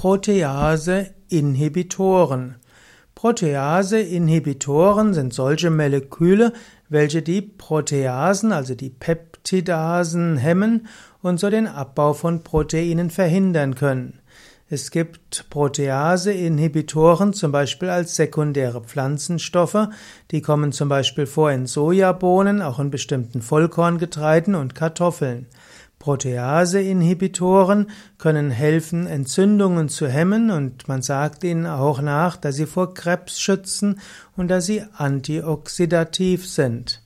Protease-Inhibitoren. Protease-Inhibitoren sind solche Moleküle, welche die Proteasen, also die Peptidasen, hemmen und so den Abbau von Proteinen verhindern können. Es gibt Protease-Inhibitoren zum Beispiel als sekundäre Pflanzenstoffe, die kommen zum Beispiel vor in Sojabohnen, auch in bestimmten Vollkorngetreiden und Kartoffeln. Protease-Inhibitoren können helfen, Entzündungen zu hemmen und man sagt ihnen auch nach, dass sie vor Krebs schützen und dass sie antioxidativ sind.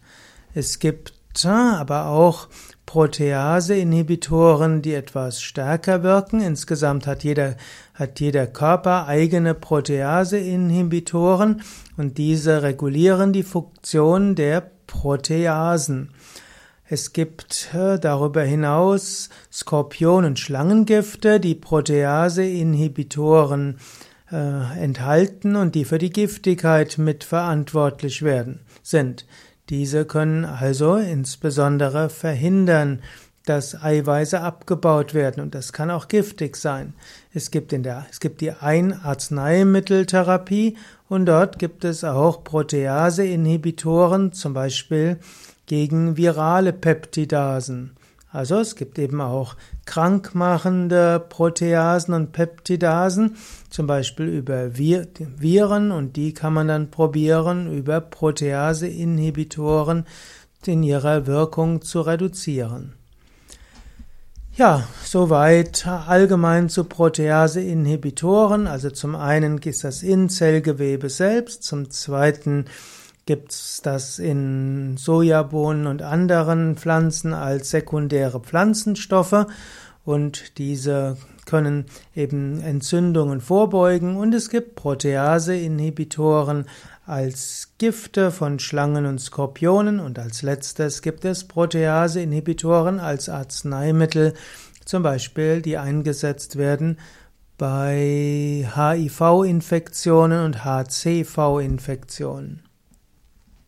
Es gibt aber auch Protease-Inhibitoren, die etwas stärker wirken. Insgesamt hat jeder, hat jeder Körper eigene Protease-Inhibitoren und diese regulieren die Funktion der Proteasen. Es gibt äh, darüber hinaus Skorpion- und Schlangengifte, die Protease-Inhibitoren äh, enthalten und die für die Giftigkeit mitverantwortlich werden, sind. Diese können also insbesondere verhindern, dass Eiweiße abgebaut werden und das kann auch giftig sein. Es gibt in der, es gibt die Einarzneimitteltherapie und dort gibt es auch Protease-Inhibitoren, zum Beispiel gegen virale Peptidasen. Also es gibt eben auch krankmachende Proteasen und Peptidasen, zum Beispiel über Viren und die kann man dann probieren, über Protease-Inhibitoren in ihrer Wirkung zu reduzieren. Ja, soweit allgemein zu Protease-Inhibitoren. Also zum einen ist das Inzellgewebe selbst, zum zweiten gibt's das in Sojabohnen und anderen Pflanzen als sekundäre Pflanzenstoffe und diese können eben Entzündungen vorbeugen und es gibt Protease-Inhibitoren als Gifte von Schlangen und Skorpionen und als letztes gibt es Protease-Inhibitoren als Arzneimittel, zum Beispiel die eingesetzt werden bei HIV-Infektionen und HCV-Infektionen.